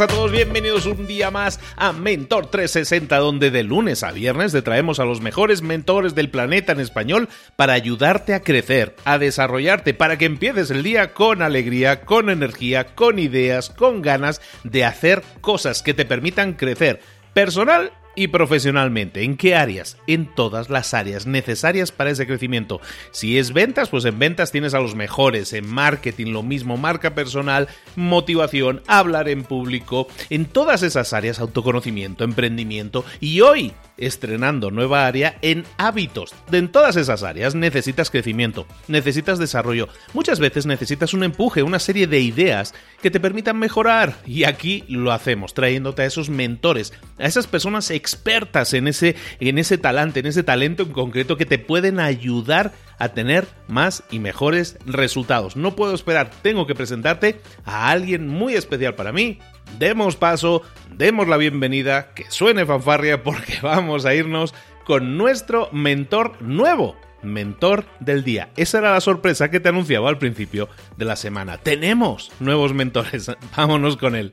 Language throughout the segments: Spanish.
A todos, bienvenidos un día más a Mentor 360, donde de lunes a viernes te traemos a los mejores mentores del planeta en español para ayudarte a crecer, a desarrollarte, para que empieces el día con alegría, con energía, con ideas, con ganas de hacer cosas que te permitan crecer personal y profesionalmente. ¿En qué áreas? En todas las áreas necesarias para ese crecimiento. Si es ventas, pues en ventas tienes a los mejores. En marketing lo mismo, marca personal, motivación, hablar en público. En todas esas áreas, autoconocimiento, emprendimiento. Y hoy estrenando nueva área en hábitos. En todas esas áreas necesitas crecimiento, necesitas desarrollo. Muchas veces necesitas un empuje, una serie de ideas que te permitan mejorar. Y aquí lo hacemos, trayéndote a esos mentores, a esas personas expertas en ese, en ese talante, en ese talento en concreto que te pueden ayudar a tener más y mejores resultados. No puedo esperar, tengo que presentarte a alguien muy especial para mí. Demos paso, demos la bienvenida, que suene fanfarria porque vamos a irnos con nuestro mentor nuevo. Mentor del día. Esa era la sorpresa que te anunciaba al principio de la semana. Tenemos nuevos mentores. Vámonos con él.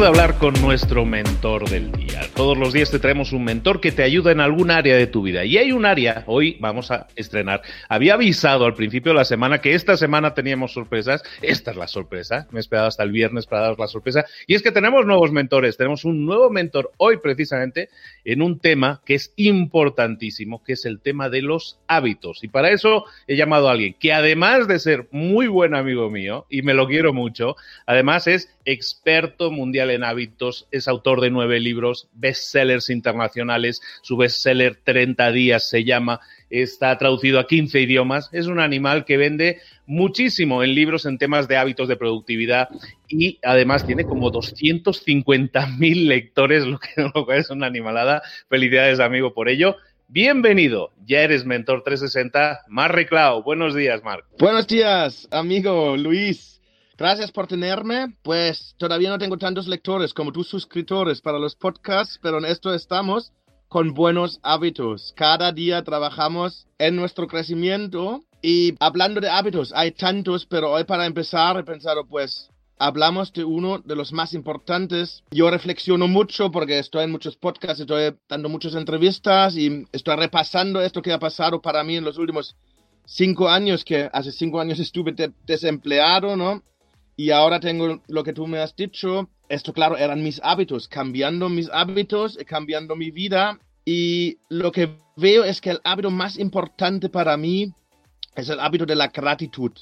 De hablar con nuestro mentor del día. Todos los días te traemos un mentor que te ayuda en algún área de tu vida. Y hay un área, hoy vamos a estrenar. Había avisado al principio de la semana que esta semana teníamos sorpresas. Esta es la sorpresa. Me he esperado hasta el viernes para daros la sorpresa. Y es que tenemos nuevos mentores. Tenemos un nuevo mentor hoy precisamente en un tema que es importantísimo, que es el tema de los hábitos. Y para eso he llamado a alguien que además de ser muy buen amigo mío, y me lo quiero mucho, además es experto mundial en hábitos, es autor de nueve libros, bestsellers internacionales, su bestseller 30 días se llama, está traducido a 15 idiomas, es un animal que vende muchísimo en libros en temas de hábitos de productividad y además tiene como 250 mil lectores, lo que no es una animalada. Felicidades amigo por ello. Bienvenido, ya eres Mentor 360, Marc Reclau. Buenos días, Marc. Buenos días, amigo Luis. Gracias por tenerme. Pues todavía no tengo tantos lectores como tus suscriptores para los podcasts, pero en esto estamos. con buenos hábitos. Cada día trabajamos en nuestro crecimiento y hablando de hábitos, hay tantos, pero hoy para empezar he pensado pues hablamos de uno de los más importantes. Yo reflexiono mucho porque estoy en muchos podcasts, estoy dando muchas entrevistas y estoy repasando esto que ha pasado para mí en los últimos cinco años, que hace cinco años estuve desempleado, ¿no? Y ahora tengo lo que tú me has dicho. Esto, claro, eran mis hábitos, cambiando mis hábitos, cambiando mi vida. Y lo que veo es que el hábito más importante para mí es el hábito de la gratitud.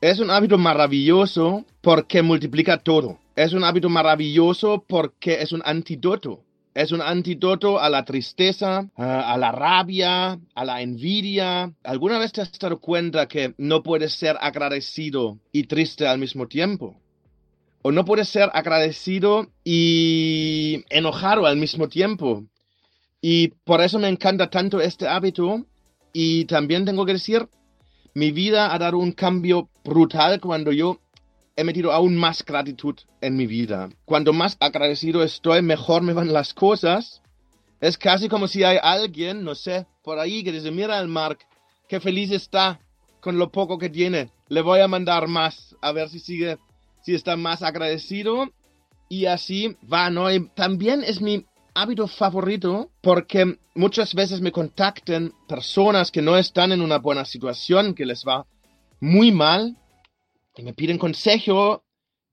Es un hábito maravilloso porque multiplica todo. Es un hábito maravilloso porque es un antídoto. Es un antídoto a la tristeza, a la rabia, a la envidia. ¿Alguna vez te has dado cuenta que no puedes ser agradecido y triste al mismo tiempo? O no puedes ser agradecido y enojado al mismo tiempo. Y por eso me encanta tanto este hábito. Y también tengo que decir mi vida ha dado un cambio brutal cuando yo he metido aún más gratitud en mi vida. Cuando más agradecido estoy, mejor me van las cosas. Es casi como si hay alguien, no sé, por ahí que dice, mira al Mark, qué feliz está con lo poco que tiene. Le voy a mandar más, a ver si sigue, si está más agradecido. Y así va, ¿no? Y también es mi hábito favorito porque muchas veces me contactan personas que no están en una buena situación, que les va muy mal, y me piden consejo.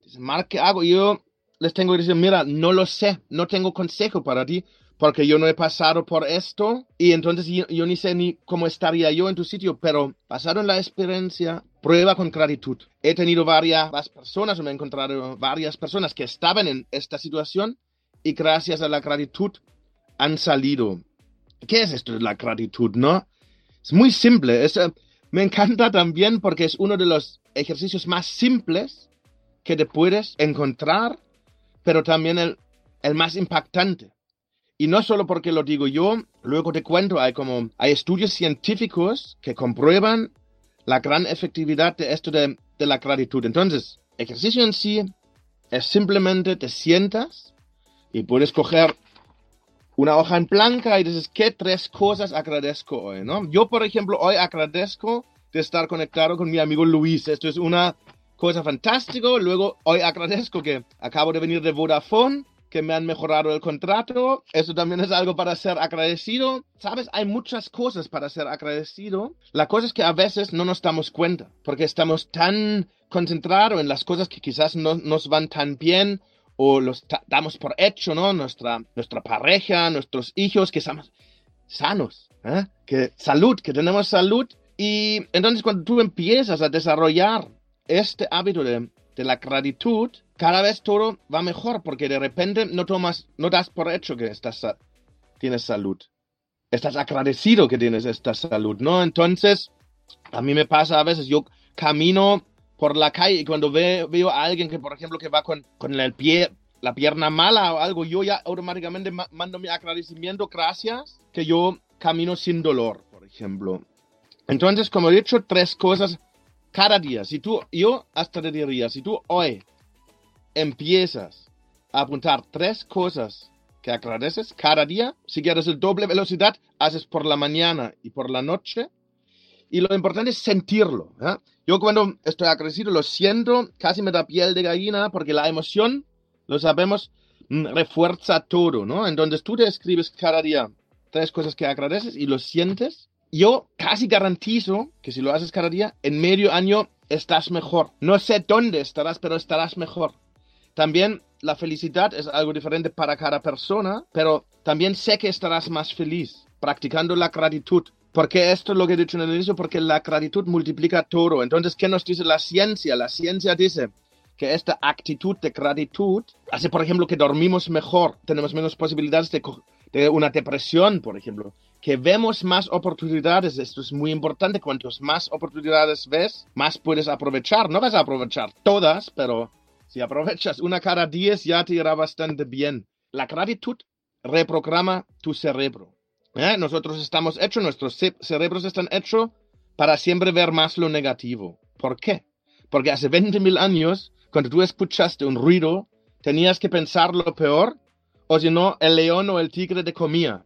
Dicen, Mark, ¿qué hago? yo les tengo que decir, mira, no lo sé, no tengo consejo para ti, porque yo no he pasado por esto, y entonces yo, yo ni sé ni cómo estaría yo en tu sitio, pero basado en la experiencia, prueba con gratitud. He tenido varias personas, o me he encontrado varias personas que estaban en esta situación y gracias a la gratitud han salido. ¿Qué es esto de la gratitud, no? Es muy simple. Eh, me encanta también porque es uno de los ejercicios más simples que te puedes encontrar, pero también el, el más impactante. Y no solo porque lo digo yo, luego te cuento, hay como, hay estudios científicos que comprueban la gran efectividad de esto de, de la gratitud. Entonces, ejercicio en sí es simplemente te sientas y puedes coger una hoja en blanca y dices, ¿qué tres cosas agradezco hoy? ¿no? Yo, por ejemplo, hoy agradezco de estar conectado con mi amigo Luis. Esto es una cosa fantástica. Luego, hoy agradezco que acabo de venir de Vodafone, que me han mejorado el contrato. Eso también es algo para ser agradecido. Sabes, hay muchas cosas para ser agradecido. La cosa es que a veces no nos damos cuenta, porque estamos tan concentrados en las cosas que quizás no nos van tan bien o los damos por hecho, ¿no? Nuestra, nuestra pareja, nuestros hijos, que estamos sanos, ¿eh? que salud, que tenemos salud. Y entonces cuando tú empiezas a desarrollar este hábito de, de la gratitud, cada vez todo va mejor, porque de repente no tomas, no das por hecho que estás, tienes salud. Estás agradecido que tienes esta salud, ¿no? Entonces, a mí me pasa a veces, yo camino por la calle y cuando veo a alguien que, por ejemplo, que va con, con el pie, la pierna mala o algo, yo ya automáticamente mando mi agradecimiento, gracias, que yo camino sin dolor, por ejemplo. Entonces, como he dicho, tres cosas cada día. Si tú, yo hasta te diría, si tú hoy empiezas a apuntar tres cosas que agradeces cada día, si quieres el doble velocidad, haces por la mañana y por la noche. Y lo importante es sentirlo. Yo cuando estoy agradecido lo siento, casi me da piel de gallina porque la emoción, lo sabemos, mm, refuerza todo, ¿no? Entonces tú te escribes cada día tres cosas que agradeces y lo sientes. Yo casi garantizo que si lo haces cada día, en medio año estás mejor. No sé dónde estarás, pero estarás mejor. También la felicidad es algo diferente para cada persona, pero también sé que estarás más feliz practicando la gratitud. Porque esto es lo que he dicho en el inicio, porque la gratitud multiplica todo. Entonces, ¿qué nos dice la ciencia? La ciencia dice que esta actitud de gratitud hace, por ejemplo, que dormimos mejor, tenemos menos posibilidades de, de una depresión, por ejemplo, que vemos más oportunidades. Esto es muy importante. Cuantos más oportunidades ves, más puedes aprovechar. No vas a aprovechar todas, pero si aprovechas una cada diez, ya te irá bastante bien. La gratitud reprograma tu cerebro. ¿Eh? Nosotros estamos hechos, nuestros cerebros están hechos para siempre ver más lo negativo. ¿Por qué? Porque hace 20.000 años, cuando tú escuchaste un ruido, tenías que pensar lo peor, o si no, el león o el tigre te comía.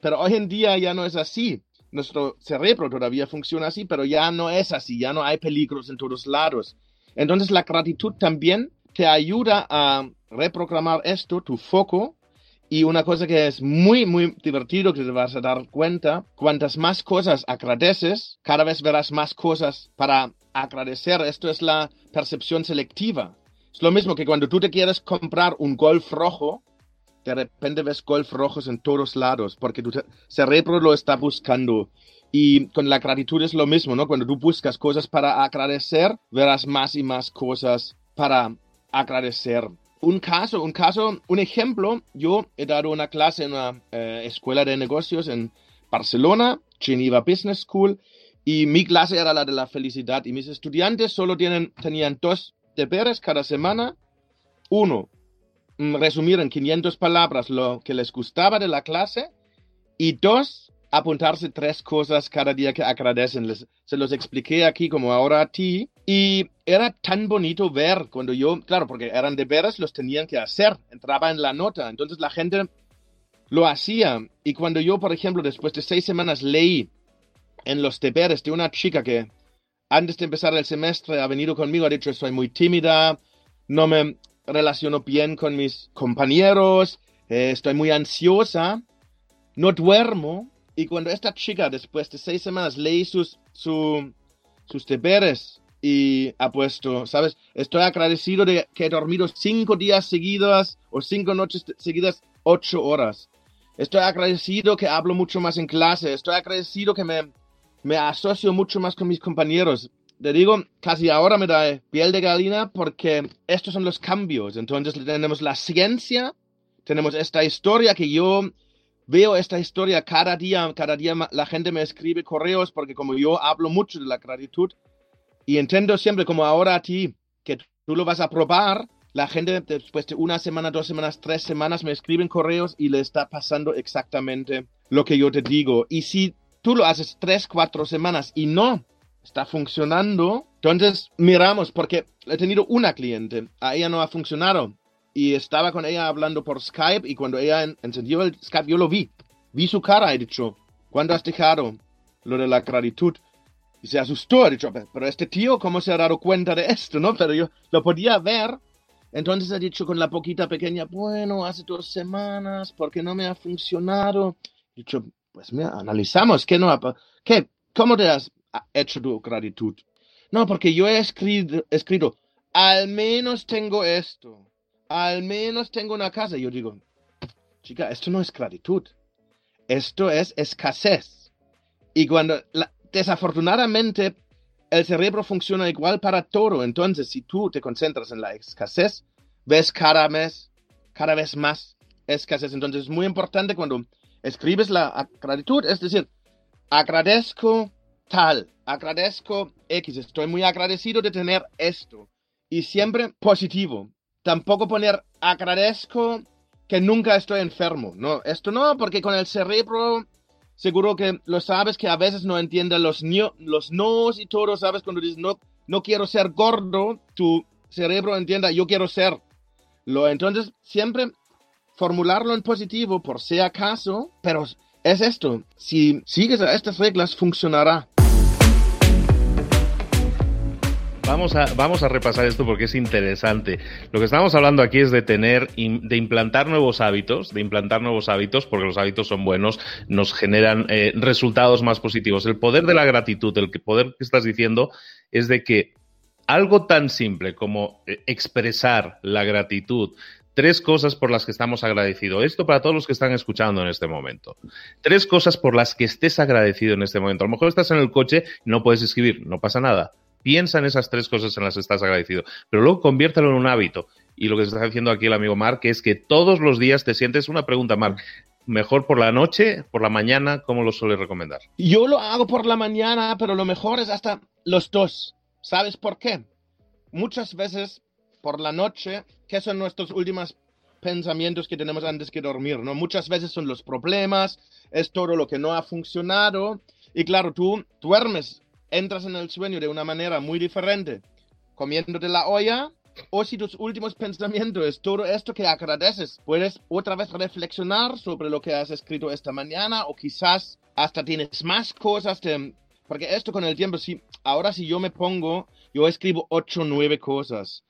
Pero hoy en día ya no es así. Nuestro cerebro todavía funciona así, pero ya no es así, ya no hay peligros en todos lados. Entonces la gratitud también te ayuda a reprogramar esto, tu foco, y una cosa que es muy, muy divertido que te vas a dar cuenta, cuantas más cosas agradeces, cada vez verás más cosas para agradecer. Esto es la percepción selectiva. Es lo mismo que cuando tú te quieres comprar un golf rojo, de repente ves golf rojos en todos lados, porque tu cerebro lo está buscando. Y con la gratitud es lo mismo, ¿no? Cuando tú buscas cosas para agradecer, verás más y más cosas para agradecer un caso, un caso, un ejemplo, yo he dado una clase en una eh, escuela de negocios en Barcelona, Geneva Business School, y mi clase era la de la felicidad, y mis estudiantes solo tienen, tenían dos deberes cada semana. Uno, resumir en 500 palabras lo que les gustaba de la clase, y dos, apuntarse tres cosas cada día que agradecen. Les, se los expliqué aquí como ahora a ti. Y era tan bonito ver cuando yo, claro, porque eran deberes, los tenían que hacer. Entraba en la nota. Entonces la gente lo hacía. Y cuando yo, por ejemplo, después de seis semanas leí en los deberes de una chica que antes de empezar el semestre ha venido conmigo, ha dicho, soy muy tímida, no me relaciono bien con mis compañeros, eh, estoy muy ansiosa, no duermo, y cuando esta chica, después de seis semanas, leí sus, sus deberes y ha puesto, ¿sabes? Estoy agradecido de que he dormido cinco días seguidos o cinco noches seguidas, ocho horas. Estoy agradecido que hablo mucho más en clase. Estoy agradecido que me, me asocio mucho más con mis compañeros. Te digo, casi ahora me da piel de gallina porque estos son los cambios. Entonces tenemos la ciencia, tenemos esta historia que yo veo esta historia cada día, cada día la gente me escribe correos porque como yo hablo mucho de la gratitud y entiendo siempre como ahora a ti que tú lo vas a probar, la gente después de una semana, dos semanas, tres semanas me escriben correos y le está pasando exactamente lo que yo te digo. Y si tú lo haces tres, cuatro semanas y no está funcionando, entonces miramos porque he tenido una cliente, a ella no ha funcionado y estaba con ella hablando por Skype y cuando ella encendió el Skype yo lo vi. Vi su cara he dicho, ¿cuándo has dejado lo de la gratitud? Y se asustó, he dicho, pero este tío, ¿cómo se ha dado cuenta de esto? ¿No? Pero yo lo podía ver. Entonces he dicho con la poquita pequeña, bueno, hace dos semanas, porque no me ha funcionado. He dicho, pues mira, analizamos, ¿qué no ha, qué, ¿cómo te has hecho tu gratitud? No, porque yo he escrito, escrito, al menos tengo esto al menos tengo una casa. Yo digo, chica, esto no es gratitud, esto es escasez. Y cuando, desafortunadamente, el cerebro funciona igual para todo. Entonces, si tú te concentras en la escasez, ves cada mes, cada vez más escasez. Entonces, es muy importante cuando escribes la gratitud, es decir, agradezco tal, agradezco X, estoy muy agradecido de tener esto. Y siempre positivo tampoco poner agradezco que nunca estoy enfermo. No, esto no, porque con el cerebro seguro que lo sabes que a veces no entiende los, los nos y todo, sabes, cuando dices no, no quiero ser gordo, tu cerebro entienda yo quiero ser. Lo, entonces, siempre formularlo en positivo por si acaso, pero es esto, si sigues a estas reglas funcionará. Vamos a, vamos a repasar esto porque es interesante. Lo que estamos hablando aquí es de tener, de implantar nuevos hábitos, de implantar nuevos hábitos, porque los hábitos son buenos, nos generan eh, resultados más positivos. El poder de la gratitud, el poder que estás diciendo, es de que algo tan simple como eh, expresar la gratitud, tres cosas por las que estamos agradecidos. Esto para todos los que están escuchando en este momento. Tres cosas por las que estés agradecido en este momento. A lo mejor estás en el coche y no puedes escribir, no pasa nada. Piensa en esas tres cosas en las que estás agradecido, pero luego conviértelo en un hábito. Y lo que está diciendo aquí el amigo Mark es que todos los días te sientes una pregunta, Mark. ¿Mejor por la noche, por la mañana? ¿Cómo lo suele recomendar? Yo lo hago por la mañana, pero lo mejor es hasta los dos. ¿Sabes por qué? Muchas veces por la noche, ¿qué son nuestros últimos pensamientos que tenemos antes que dormir? ¿no? Muchas veces son los problemas, es todo lo que no ha funcionado. Y claro, tú duermes entras en el sueño de una manera muy diferente, comiéndote la olla o si tus últimos pensamientos es todo esto que agradeces, puedes otra vez reflexionar sobre lo que has escrito esta mañana o quizás hasta tienes más cosas de, porque esto con el tiempo, si, ahora si yo me pongo, yo escribo ocho, nueve cosas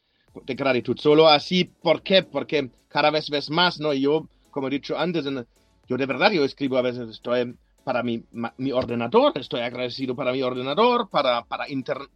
de gratitud, solo así, ¿por qué? Porque cada vez ves más, ¿no? Y yo, como he dicho antes, yo de verdad, yo escribo a veces, estoy para mi, mi, ordenador, estoy agradecido para mi ordenador, para, para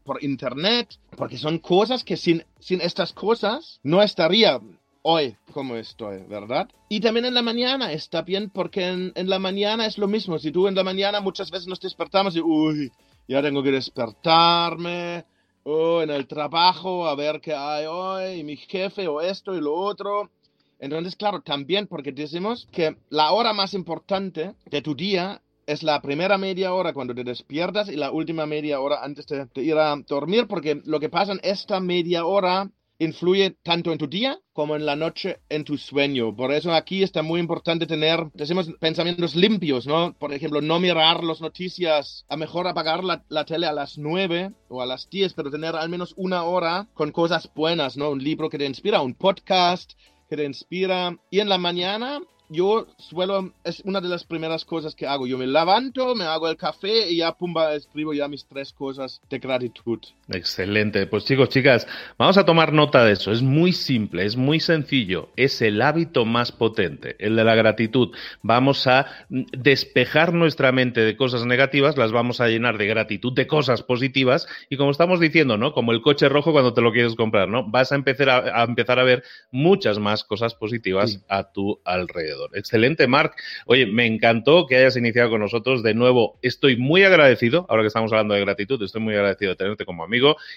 por internet, porque son cosas que sin, sin estas cosas no estaría hoy como estoy, ¿verdad? Y también en la mañana está bien porque en, en, la mañana es lo mismo. Si tú en la mañana muchas veces nos despertamos y, uy, ya tengo que despertarme, o en el trabajo a ver qué hay hoy, y mi jefe, o esto y lo otro. Entonces, claro, también porque decimos que la hora más importante de tu día es la primera media hora cuando te despiertas y la última media hora antes de, ir a dormir, porque lo que pasa en esta media hora influye tanto en tu día como en la noche en tu sueño. Por eso aquí está muy importante tener, decimos, pensamientos limpios, ¿no? Por ejemplo, no mirar las noticias, a mejor apagar la, tele a las 9 o a las 10, pero tener al menos una hora con cosas buenas, ¿no? Un libro que te inspira, un podcast que te inspira. Y en la mañana yo suelo, es una de las primeras cosas que hago. Yo me levanto, me hago el café y ya, pumba, escribo ya mis tres cosas de gratitud. Excelente. Pues chicos, chicas, vamos a tomar nota de eso. Es muy simple, es muy sencillo. Es el hábito más potente, el de la gratitud. Vamos a despejar nuestra mente de cosas negativas, las vamos a llenar de gratitud, de cosas positivas. Y como estamos diciendo, ¿no? Como el coche rojo cuando te lo quieres comprar, ¿no? Vas a empezar a, empezar a ver muchas más cosas positivas a tu alrededor. Excelente, Marc. Oye, me encantó que hayas iniciado con nosotros. De nuevo, estoy muy agradecido, ahora que estamos hablando de gratitud, estoy muy agradecido de tenerte como amigo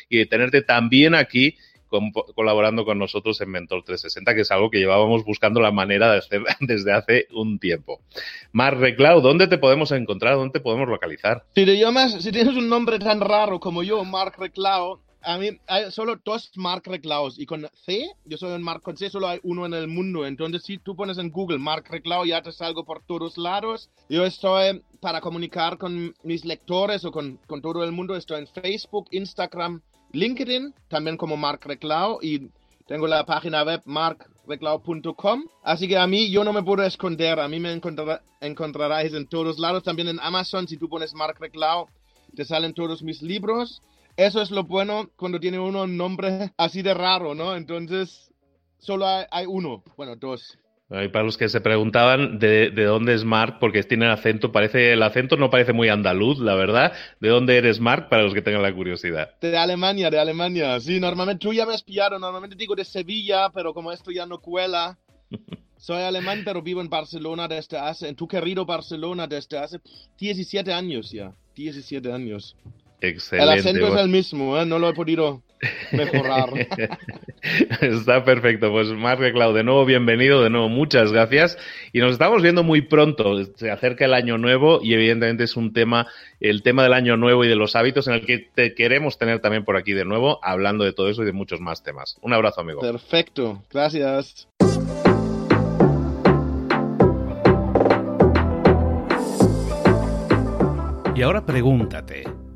y de tenerte también aquí colaborando con nosotros en Mentor 360, que es algo que llevábamos buscando la manera de hacer desde hace un tiempo. Marc Reclau, ¿dónde te podemos encontrar? ¿Dónde te podemos localizar? Si te llamas, si tienes un nombre tan raro como yo, Marc Reclau, a mí hay solo dos Mark Reclaus y con C, yo soy un Mark con C, solo hay uno en el mundo. Entonces, si tú pones en Google Mark Reclau, ya te salgo por todos lados. Yo estoy para comunicar con mis lectores o con, con todo el mundo. Estoy en Facebook, Instagram, LinkedIn, también como Mark Reclau y tengo la página web markreclau.com. Así que a mí yo no me puedo esconder. A mí me encontrará, encontrarás en todos lados. También en Amazon, si tú pones Mark Reclau, te salen todos mis libros. Eso es lo bueno cuando tiene uno un nombre así de raro, ¿no? Entonces, solo hay, uno, bueno, dos. Y para los que se preguntaban de, dónde es Mark, porque tiene el acento, parece, el acento no parece muy andaluz, la verdad. ¿De dónde eres Mark? Para los que tengan la curiosidad. De Alemania, de Alemania. Sí, normalmente tú ya me has pillado, normalmente digo de Sevilla, pero como esto ya no cuela. Soy alemán, pero vivo en Barcelona desde hace, en tu querido Barcelona desde hace 17 años ya. 17 años. Excelente. El acento es el mismo, ¿eh? no lo he podido mejorar. Está perfecto. Pues Marc Clau, de nuevo bienvenido, de nuevo muchas gracias. Y nos estamos viendo muy pronto. Se acerca el año nuevo y evidentemente es un tema, el tema del año nuevo y de los hábitos en el que te queremos tener también por aquí de nuevo, hablando de todo eso y de muchos más temas. Un abrazo, amigo. Perfecto. Gracias. Y ahora pregúntate.